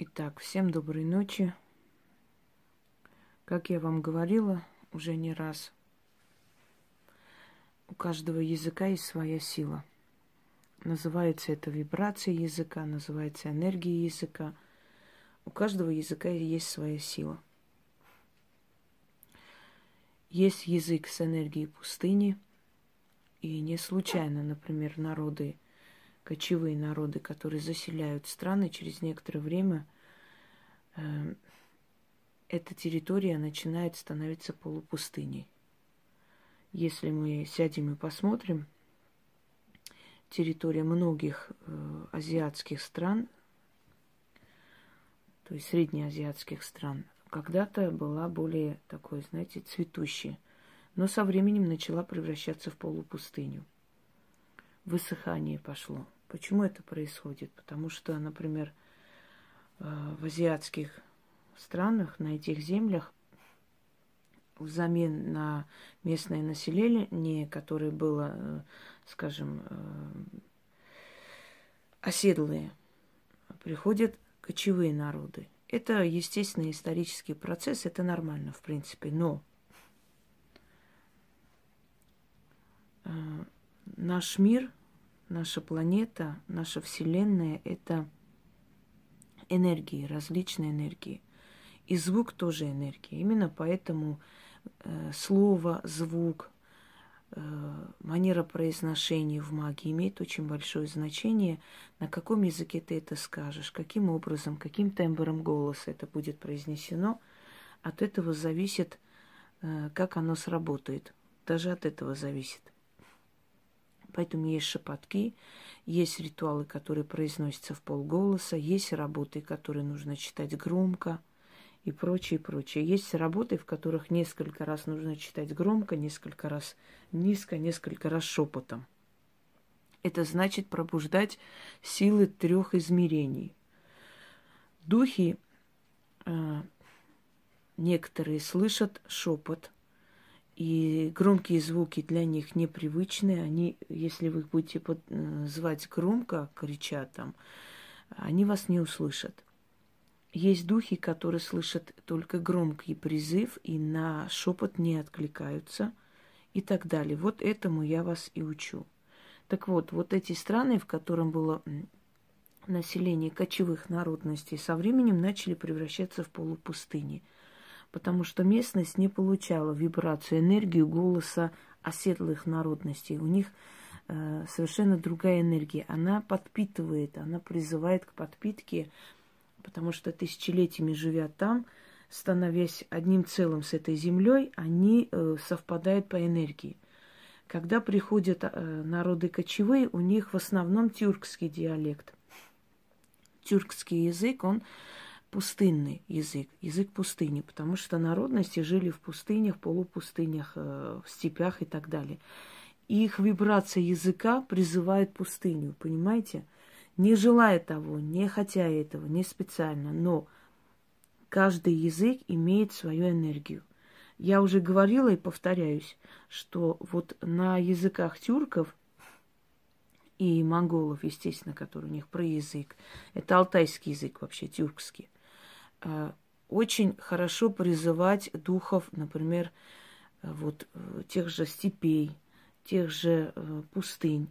Итак, всем доброй ночи. Как я вам говорила уже не раз, у каждого языка есть своя сила. Называется это вибрация языка, называется энергия языка. У каждого языка есть своя сила. Есть язык с энергией пустыни, и не случайно, например, народы кочевые народы, которые заселяют страны, через некоторое время э, эта территория начинает становиться полупустыней. Если мы сядем и посмотрим, территория многих э, азиатских стран, то есть среднеазиатских стран, когда-то была более такой, знаете, цветущей, но со временем начала превращаться в полупустыню. Высыхание пошло. Почему это происходит? Потому что, например, э, в азиатских странах, на этих землях, взамен на местное население, которое было, э, скажем, э, оседлые, приходят кочевые народы. Это естественный исторический процесс, это нормально, в принципе, но наш мир наша планета, наша Вселенная – это энергии, различные энергии. И звук тоже энергия. Именно поэтому э, слово, звук, э, манера произношения в магии имеет очень большое значение, на каком языке ты это скажешь, каким образом, каким тембром голоса это будет произнесено. От этого зависит, э, как оно сработает. Даже от этого зависит. Поэтому есть шепотки, есть ритуалы, которые произносятся в полголоса, есть работы, которые нужно читать громко и прочее, прочее. Есть работы, в которых несколько раз нужно читать громко, несколько раз низко, несколько раз шепотом. Это значит пробуждать силы трех измерений. Духи э, некоторые слышат шепот – и громкие звуки для них непривычны. Они, если вы их будете под, э, звать громко, крича там, они вас не услышат. Есть духи, которые слышат только громкий призыв и на шепот не откликаются и так далее. Вот этому я вас и учу. Так вот, вот эти страны, в котором было население кочевых народностей, со временем начали превращаться в полупустыни – потому что местность не получала вибрацию, энергию голоса оседлых народностей. У них э, совершенно другая энергия. Она подпитывает, она призывает к подпитке, потому что тысячелетиями живя там, становясь одним целым с этой землей, они э, совпадают по энергии. Когда приходят э, народы кочевые, у них в основном тюркский диалект. Тюркский язык, он пустынный язык, язык пустыни, потому что народности жили в пустынях, полупустынях, э, в степях и так далее. Их вибрация языка призывает пустыню, понимаете? Не желая того, не хотя этого, не специально, но каждый язык имеет свою энергию. Я уже говорила и повторяюсь, что вот на языках тюрков и монголов, естественно, который у них про язык, это алтайский язык вообще, тюркский, очень хорошо призывать духов, например, э, вот э, тех же степей, тех же пустынь.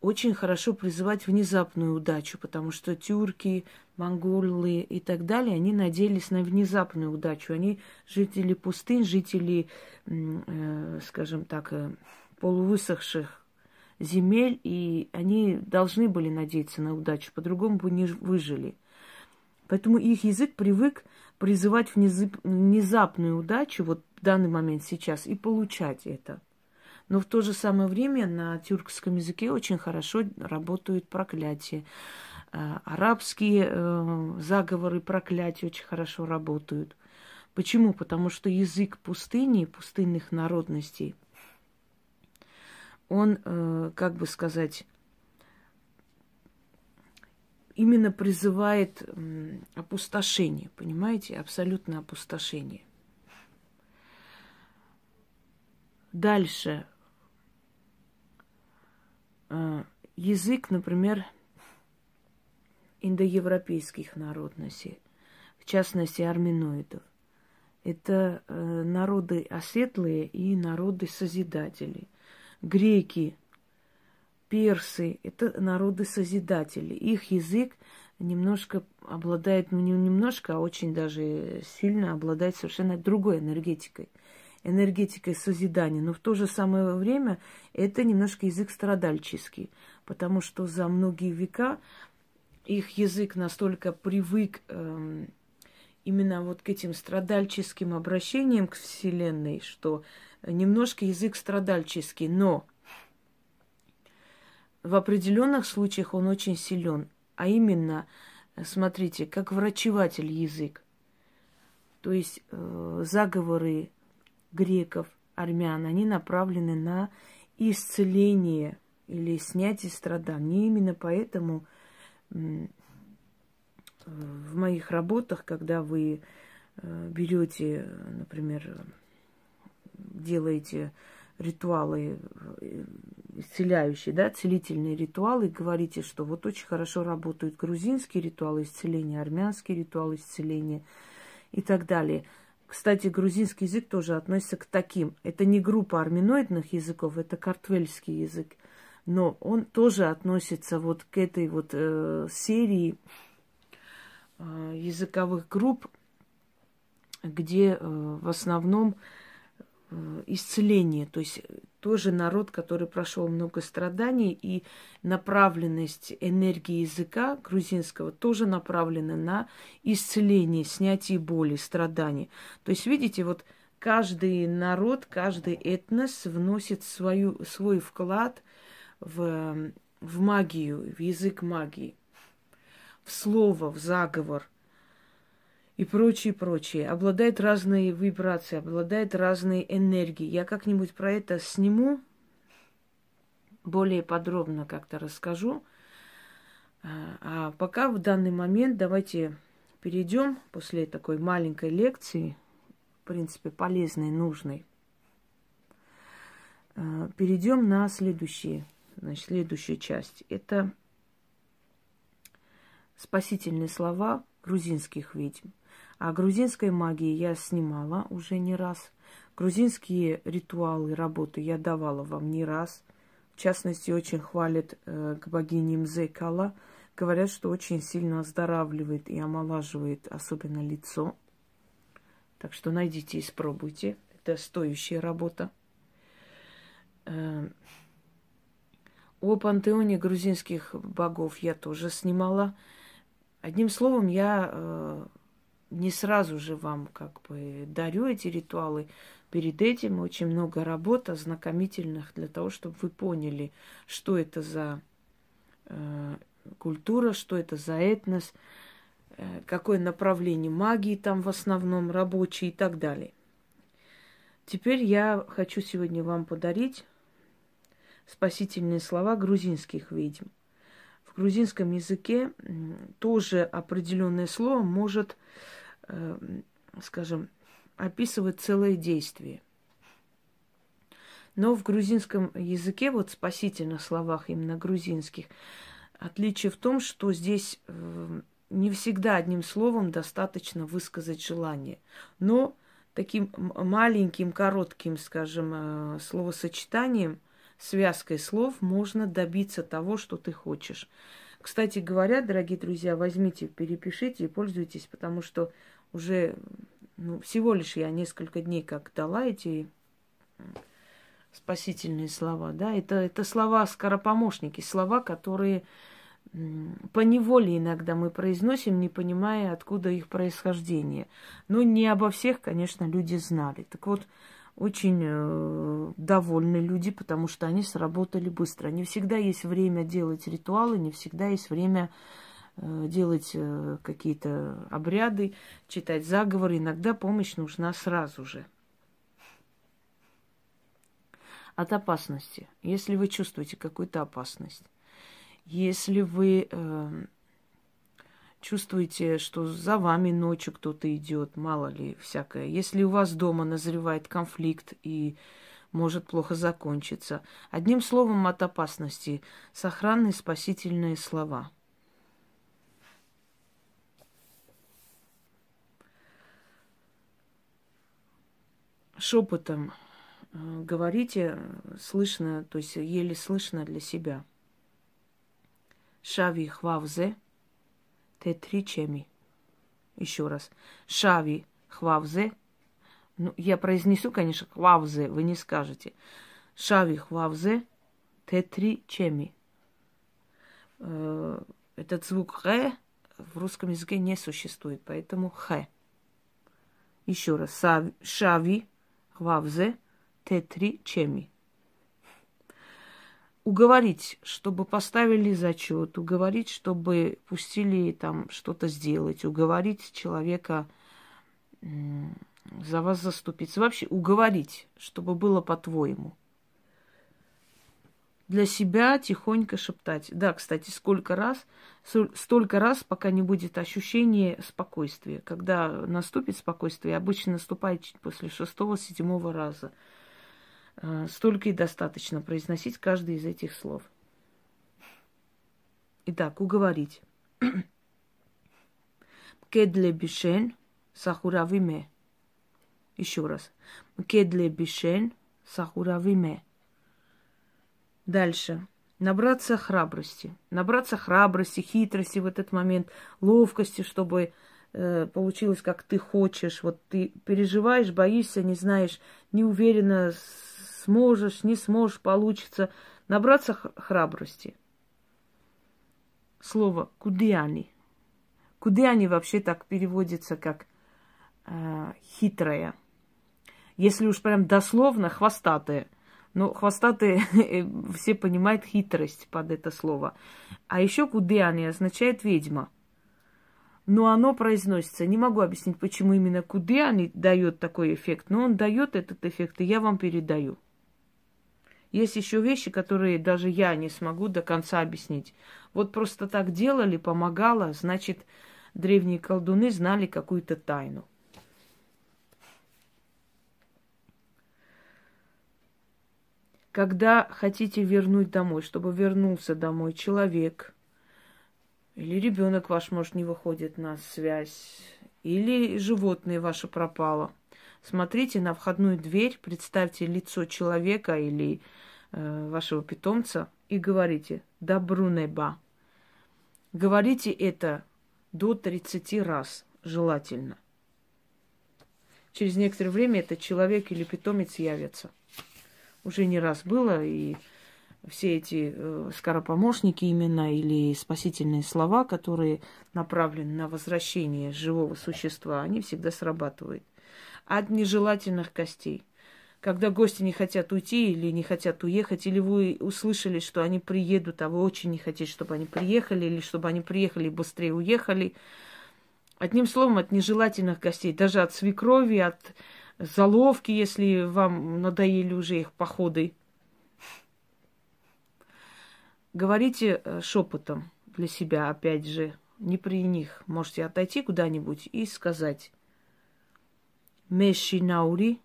Очень хорошо призывать внезапную удачу, потому что тюрки, монголы и так далее, они надеялись на внезапную удачу. Они жители пустынь, жители, скажем так, полувысохших земель, и они должны были надеяться на удачу, по-другому бы не выжили – Поэтому их язык привык призывать внезапную удачу вот в данный момент сейчас и получать это. Но в то же самое время на тюркском языке очень хорошо работают проклятия. Э, арабские э, заговоры проклятия очень хорошо работают. Почему? Потому что язык пустыни, пустынных народностей, он, э, как бы сказать, именно призывает опустошение, понимаете, абсолютное опустошение. Дальше. А, язык, например, индоевропейских народностей, в частности арминоидов. Это э, народы оседлые и народы созидатели. Греки, персы – это народы созидатели. Их язык немножко обладает, ну не немножко, а очень даже сильно обладает совершенно другой энергетикой. Энергетикой созидания. Но в то же самое время это немножко язык страдальческий, потому что за многие века их язык настолько привык эм, именно вот к этим страдальческим обращениям к Вселенной, что немножко язык страдальческий, но в определенных случаях он очень силен. А именно, смотрите, как врачеватель язык. То есть э, заговоры греков, армян, они направлены на исцеление или снятие страданий. Именно поэтому э, в моих работах, когда вы э, берете, например, делаете ритуалы э, исцеляющие, да, целительные ритуалы, говорите, что вот очень хорошо работают грузинские ритуалы исцеления, армянские ритуалы исцеления и так далее. Кстати, грузинский язык тоже относится к таким. Это не группа арминоидных языков, это картвельский язык. Но он тоже относится вот к этой вот э, серии э, языковых групп, где э, в основном Э, исцеление, то есть э, тоже народ, который прошел много страданий, и направленность энергии языка грузинского тоже направлена на исцеление, снятие боли, страданий. То есть, видите, вот каждый народ, каждый этнос вносит свою, свой вклад в, в магию, в язык магии, в слово, в заговор – и прочее, прочее. Обладает разной вибрацией, обладает разной энергией. Я как-нибудь про это сниму, более подробно как-то расскажу. А, а пока в данный момент давайте перейдем после такой маленькой лекции, в принципе, полезной, нужной, а, перейдем на следующие, значит, следующую часть. Это спасительные слова грузинских ведьм. А грузинской магии я снимала уже не раз. Грузинские ритуалы, работы я давала вам не раз. В частности, очень хвалят э, к богине Мзекала. Говорят, что очень сильно оздоравливает и омолаживает, особенно лицо. Так что найдите и спробуйте. Это стоящая работа. Э, о пантеоне грузинских богов я тоже снимала. Одним словом, я э, не сразу же вам как бы дарю эти ритуалы. Перед этим очень много работ ознакомительных для того, чтобы вы поняли, что это за э, культура, что это за этнос, э, какое направление магии там в основном рабочие и так далее. Теперь я хочу сегодня вам подарить спасительные слова грузинских ведьм. В грузинском языке тоже определенное слово может скажем, описывает целое действие. Но в грузинском языке, вот спасительных словах именно грузинских, отличие в том, что здесь э, не всегда одним словом достаточно высказать желание. Но таким маленьким, коротким, скажем, э, словосочетанием, связкой слов можно добиться того, что ты хочешь. Кстати говоря, дорогие друзья, возьмите, перепишите и пользуйтесь, потому что уже ну, всего лишь я несколько дней как дала эти спасительные слова, да, это, это слова скоропомощники, слова, которые по неволе иногда мы произносим, не понимая, откуда их происхождение. Но не обо всех, конечно, люди знали. Так вот, очень э, довольны люди, потому что они сработали быстро. Не всегда есть время делать ритуалы, не всегда есть время Э, делать э, какие-то обряды, читать заговоры. Иногда помощь нужна сразу же. От опасности. Если вы чувствуете какую-то опасность, если вы э, чувствуете, что за вами ночью кто-то идет, мало ли всякое, если у вас дома назревает конфликт и может плохо закончиться. Одним словом, от опасности сохранные спасительные слова – шепотом э, говорите, слышно, то есть еле слышно для себя. Шави хвавзе те три чеми. Еще раз. Шави хвавзе. Ну, я произнесу, конечно, хвавзе, вы не скажете. Шави хвавзе те три чеми. Э, этот звук х в русском языке не существует, поэтому х. Еще раз. Шави хвавзе те три чеми уговорить, чтобы поставили зачет, уговорить, чтобы пустили там что-то сделать, уговорить человека за вас заступиться. Вообще уговорить, чтобы было по-твоему. Для себя тихонько шептать. Да, кстати, сколько раз, столько раз, пока не будет ощущения спокойствия. Когда наступит спокойствие, обычно наступает после шестого-седьмого раза – Э, столько и достаточно произносить каждый из этих слов. Итак, уговорить. Кедле бишен сахуравиме. Еще раз. Кедле бишен сахуравиме. Дальше. Набраться храбрости. Набраться храбрости, хитрости в этот момент, ловкости, чтобы э, получилось, как ты хочешь. Вот ты переживаешь, боишься, не знаешь, не уверена, сможешь, не сможешь, получится. Набраться храбрости. Слово кудиани. Кудиани вообще так переводится как э, хитрая. Если уж прям дословно, хвостатая. Но хвостатые все понимают хитрость под это слово. А еще кудиани означает ведьма. Но оно произносится. Не могу объяснить, почему именно кудиани дает такой эффект, но он дает этот эффект, и я вам передаю. Есть еще вещи, которые даже я не смогу до конца объяснить. Вот просто так делали, помогало, значит, древние колдуны знали какую-то тайну. Когда хотите вернуть домой, чтобы вернулся домой человек, или ребенок ваш, может, не выходит на связь, или животное ваше пропало, смотрите на входную дверь, представьте лицо человека или э, вашего питомца и говорите «добру неба». Говорите это до 30 раз желательно. Через некоторое время этот человек или питомец явится. Уже не раз было, и все эти э, скоропомощники именно или спасительные слова, которые направлены на возвращение живого существа, они всегда срабатывают. От нежелательных костей когда гости не хотят уйти или не хотят уехать, или вы услышали, что они приедут, а вы очень не хотите, чтобы они приехали, или чтобы они приехали и быстрее уехали. Одним словом, от нежелательных гостей, даже от свекрови, от заловки, если вам надоели уже их походы. Говорите э, шепотом для себя, опять же, не при них. Можете отойти куда-нибудь и сказать «Мешинаури»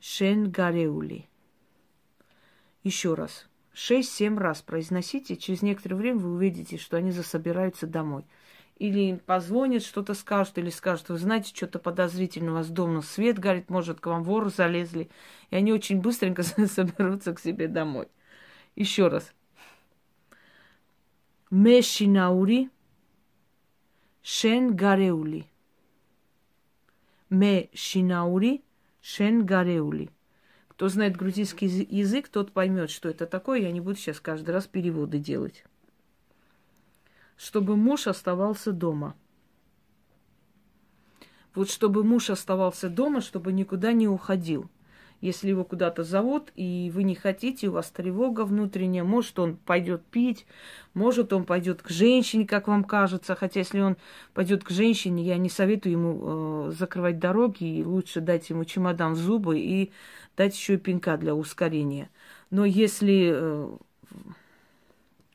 Шен Гареули. Еще раз. Шесть-семь раз произносите. Через некоторое время вы увидите, что они засобираются домой. Или позвонят, что-то скажут, или скажут, вы знаете, что-то подозрительно у вас дома свет горит, может, к вам воры залезли. И они очень быстренько соберутся к себе домой. Еще раз. Мешинаури Шен Гареули. Мешинаури Шен Гареули. Кто знает грузинский язык, тот поймет, что это такое. Я не буду сейчас каждый раз переводы делать. Чтобы муж оставался дома. Вот чтобы муж оставался дома, чтобы никуда не уходил. Если его куда-то зовут, и вы не хотите, у вас тревога внутренняя, может, он пойдет пить, может, он пойдет к женщине, как вам кажется. Хотя, если он пойдет к женщине, я не советую ему э, закрывать дороги, и лучше дать ему чемодан в зубы и дать еще и пинка для ускорения. Но если э,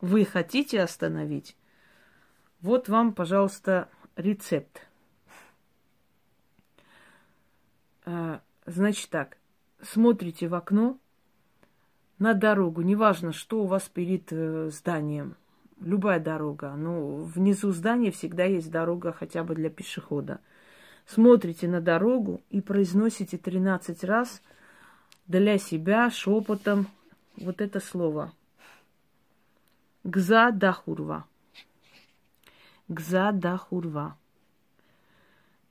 вы хотите остановить, вот вам, пожалуйста, рецепт. Э, значит так, смотрите в окно на дорогу, неважно, что у вас перед э, зданием, любая дорога, но внизу здания всегда есть дорога хотя бы для пешехода. смотрите на дорогу и произносите 13 раз для себя шепотом вот это слово. Гза дахурва. Гза дахурва.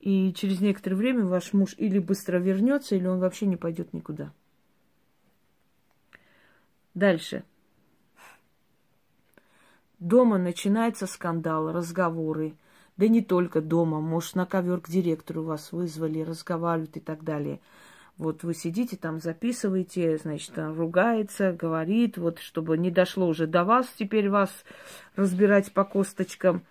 И через некоторое время ваш муж или быстро вернется, или он вообще не пойдет никуда. Дальше. Дома начинается скандал, разговоры. Да не только дома, может, на ковер к директору вас вызвали, разговаривают и так далее. Вот вы сидите там, записываете, значит, ругается, говорит, вот чтобы не дошло уже до вас, теперь вас разбирать по косточкам.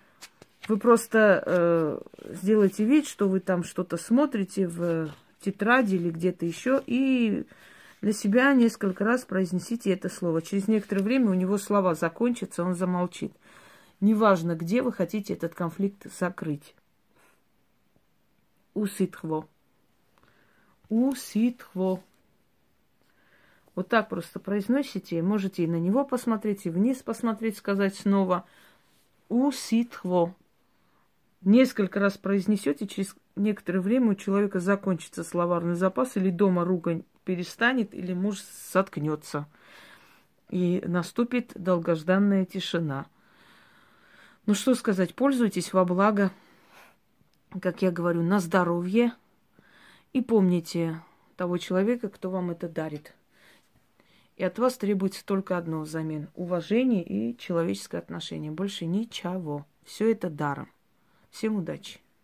Вы просто э, сделайте вид, что вы там что-то смотрите в тетради или где-то еще, и для себя несколько раз произнесите это слово. Через некоторое время у него слова закончатся, он замолчит. Неважно, где вы хотите этот конфликт закрыть. Уситхво. Уситхво. Вот так просто произносите. Можете и на него посмотреть, и вниз посмотреть, сказать снова. Уситхво несколько раз произнесете, через некоторое время у человека закончится словарный запас, или дома ругань перестанет, или муж соткнется. И наступит долгожданная тишина. Ну что сказать, пользуйтесь во благо, как я говорю, на здоровье. И помните того человека, кто вам это дарит. И от вас требуется только одно взамен. Уважение и человеческое отношение. Больше ничего. Все это даром. Всем удачи!